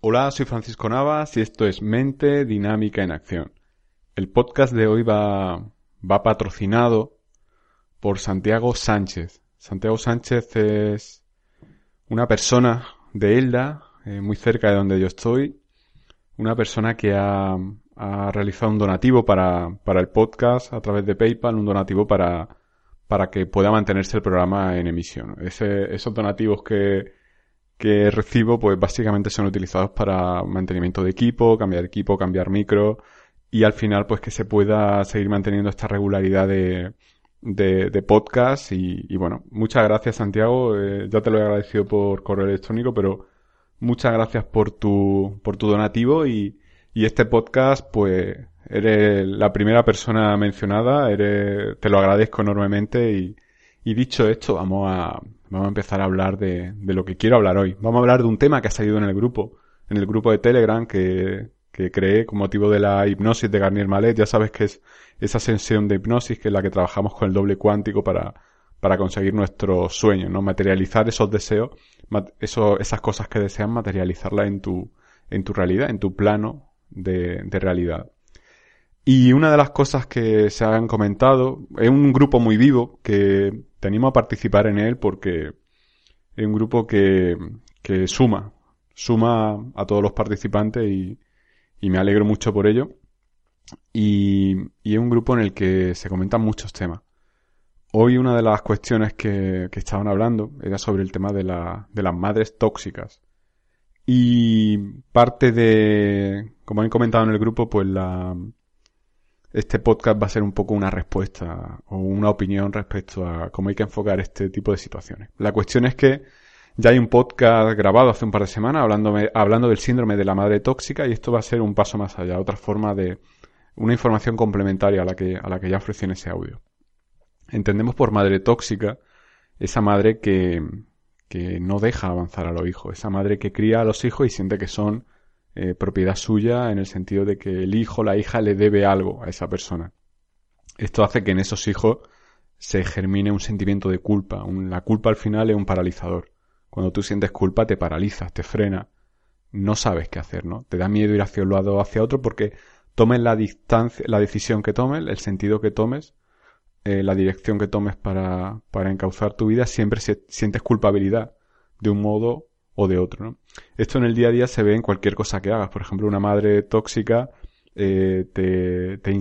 Hola, soy Francisco Navas y esto es Mente Dinámica en Acción. El podcast de hoy va, va patrocinado por Santiago Sánchez. Santiago Sánchez es una persona de Elda, eh, muy cerca de donde yo estoy, una persona que ha, ha realizado un donativo para, para, el podcast a través de PayPal, un donativo para, para que pueda mantenerse el programa en emisión. Esos donativos que, que recibo, pues básicamente son utilizados para mantenimiento de equipo, cambiar equipo, cambiar micro y al final pues que se pueda seguir manteniendo esta regularidad de, de, podcast. Y, bueno, muchas gracias Santiago, eh, ya te lo he agradecido por correo electrónico, pero muchas gracias por tu, por tu donativo y, y este podcast pues eres la primera persona mencionada, eres, te lo agradezco enormemente. Y, y dicho esto, vamos a, vamos a empezar a hablar de, de, lo que quiero hablar hoy. Vamos a hablar de un tema que ha salido en el grupo, en el grupo de Telegram que, que creé con motivo de la hipnosis de Garnier Malet. Ya sabes que es esa sesión de hipnosis que es la que trabajamos con el doble cuántico para, para conseguir nuestros sueños, ¿no? Materializar esos deseos, eso, esas cosas que deseas, materializarlas en tu, en tu realidad, en tu plano de, de realidad. Y una de las cosas que se han comentado, es un grupo muy vivo que te animo a participar en él porque es un grupo que, que suma, suma a todos los participantes y, y me alegro mucho por ello. Y, y, es un grupo en el que se comentan muchos temas. Hoy una de las cuestiones que, que estaban hablando era sobre el tema de, la, de las madres tóxicas. Y parte de, como han comentado en el grupo, pues la, este podcast va a ser un poco una respuesta o una opinión respecto a cómo hay que enfocar este tipo de situaciones. La cuestión es que ya hay un podcast grabado hace un par de semanas hablando, hablando del síndrome de la madre tóxica y esto va a ser un paso más allá, otra forma de una información complementaria a la que, a la que ya ofrecí en ese audio. Entendemos por madre tóxica esa madre que, que no deja avanzar a los hijos, esa madre que cría a los hijos y siente que son eh, propiedad suya en el sentido de que el hijo, la hija le debe algo a esa persona. Esto hace que en esos hijos se germine un sentimiento de culpa. la culpa al final es un paralizador. Cuando tú sientes culpa te paralizas, te frena, no sabes qué hacer, ¿no? Te da miedo ir hacia un lado o hacia otro porque tomes la distancia, la decisión que tomes, el sentido que tomes, eh, la dirección que tomes para, para encauzar tu vida, siempre sientes culpabilidad de un modo o de otro. ¿no? Esto en el día a día se ve en cualquier cosa que hagas. Por ejemplo, una madre tóxica eh, te, te,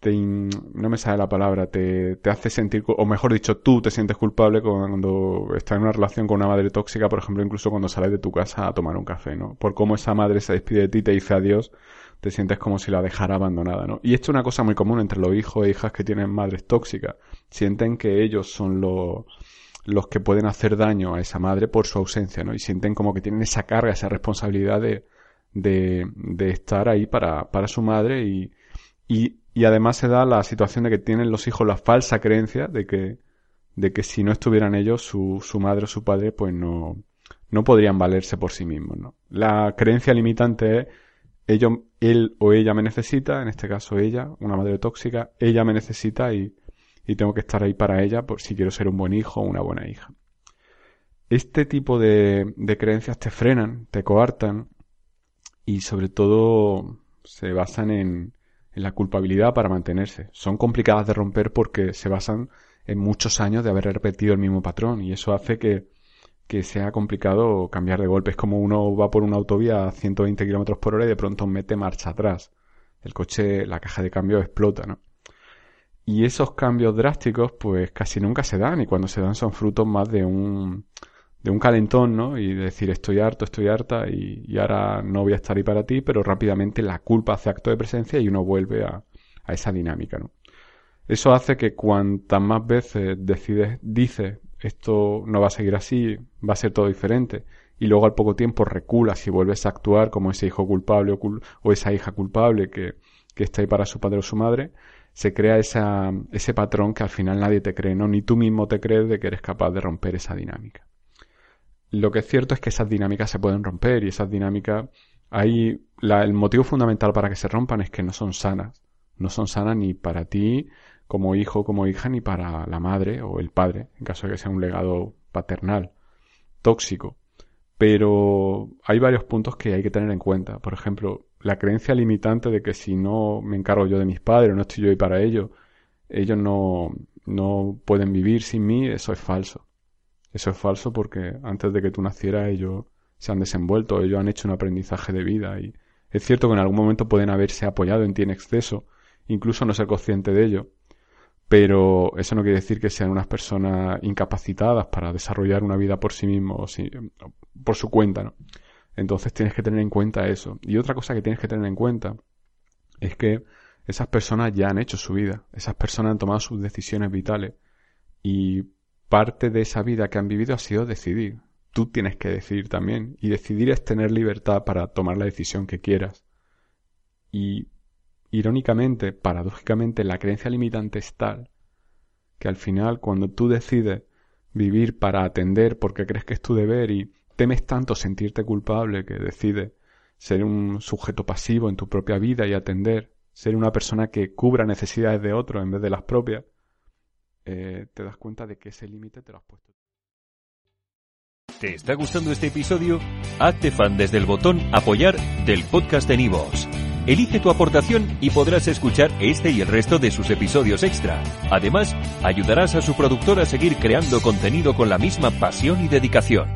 te, no me sale la palabra, te, te hace sentir, o mejor dicho, tú te sientes culpable cuando estás en una relación con una madre tóxica, por ejemplo, incluso cuando sales de tu casa a tomar un café, ¿no? Por cómo esa madre se despide de ti y te dice adiós, te sientes como si la dejara abandonada, ¿no? Y esto es una cosa muy común entre los hijos e hijas que tienen madres tóxicas. Sienten que ellos son los los que pueden hacer daño a esa madre por su ausencia, ¿no? Y sienten como que tienen esa carga, esa responsabilidad de, de, de estar ahí para, para su madre y, y, además se da la situación de que tienen los hijos la falsa creencia de que, de que si no estuvieran ellos, su, su madre o su padre, pues no, no podrían valerse por sí mismos, ¿no? La creencia limitante es ellos, él o ella me necesita, en este caso ella, una madre tóxica, ella me necesita y, y tengo que estar ahí para ella por si quiero ser un buen hijo o una buena hija. Este tipo de, de creencias te frenan, te coartan y sobre todo se basan en, en la culpabilidad para mantenerse. Son complicadas de romper porque se basan en muchos años de haber repetido el mismo patrón y eso hace que, que sea complicado cambiar de golpe. Es como uno va por una autovía a 120 kilómetros por hora y de pronto mete marcha atrás. El coche, la caja de cambio explota, ¿no? Y esos cambios drásticos, pues casi nunca se dan, y cuando se dan son frutos más de un, de un calentón, ¿no? Y decir estoy harto, estoy harta, y, y, ahora no voy a estar ahí para ti, pero rápidamente la culpa hace acto de presencia y uno vuelve a, a esa dinámica, ¿no? Eso hace que cuantas más veces decides, dices esto no va a seguir así, va a ser todo diferente, y luego al poco tiempo reculas y vuelves a actuar como ese hijo culpable o, esa hija culpable que, que, está ahí para su padre o su madre, se crea esa, ese patrón que al final nadie te cree, ¿no? Ni tú mismo te crees de que eres capaz de romper esa dinámica. Lo que es cierto es que esas dinámicas se pueden romper y esas dinámicas, hay, el motivo fundamental para que se rompan es que no son sanas. No son sanas ni para ti como hijo como hija ni para la madre o el padre, en caso de que sea un legado paternal, tóxico. Pero hay varios puntos que hay que tener en cuenta. Por ejemplo, la creencia limitante de que si no me encargo yo de mis padres, no estoy yo ahí para ellos, ellos no, no pueden vivir sin mí, eso es falso. Eso es falso porque antes de que tú nacieras ellos se han desenvuelto, ellos han hecho un aprendizaje de vida y es cierto que en algún momento pueden haberse apoyado en ti en exceso, incluso no ser consciente de ello, pero eso no quiere decir que sean unas personas incapacitadas para desarrollar una vida por sí mismos, por su cuenta, ¿no? Entonces tienes que tener en cuenta eso. Y otra cosa que tienes que tener en cuenta es que esas personas ya han hecho su vida, esas personas han tomado sus decisiones vitales y parte de esa vida que han vivido ha sido decidir. Tú tienes que decidir también y decidir es tener libertad para tomar la decisión que quieras. Y irónicamente, paradójicamente, la creencia limitante es tal que al final cuando tú decides vivir para atender porque crees que es tu deber y temes tanto sentirte culpable que decides ser un sujeto pasivo en tu propia vida y atender, ser una persona que cubra necesidades de otros en vez de las propias, eh, te das cuenta de que ese límite te lo has puesto. ¿Te está gustando este episodio? Hazte fan desde el botón apoyar del podcast de Nivos. Elige tu aportación y podrás escuchar este y el resto de sus episodios extra. Además, ayudarás a su productor a seguir creando contenido con la misma pasión y dedicación.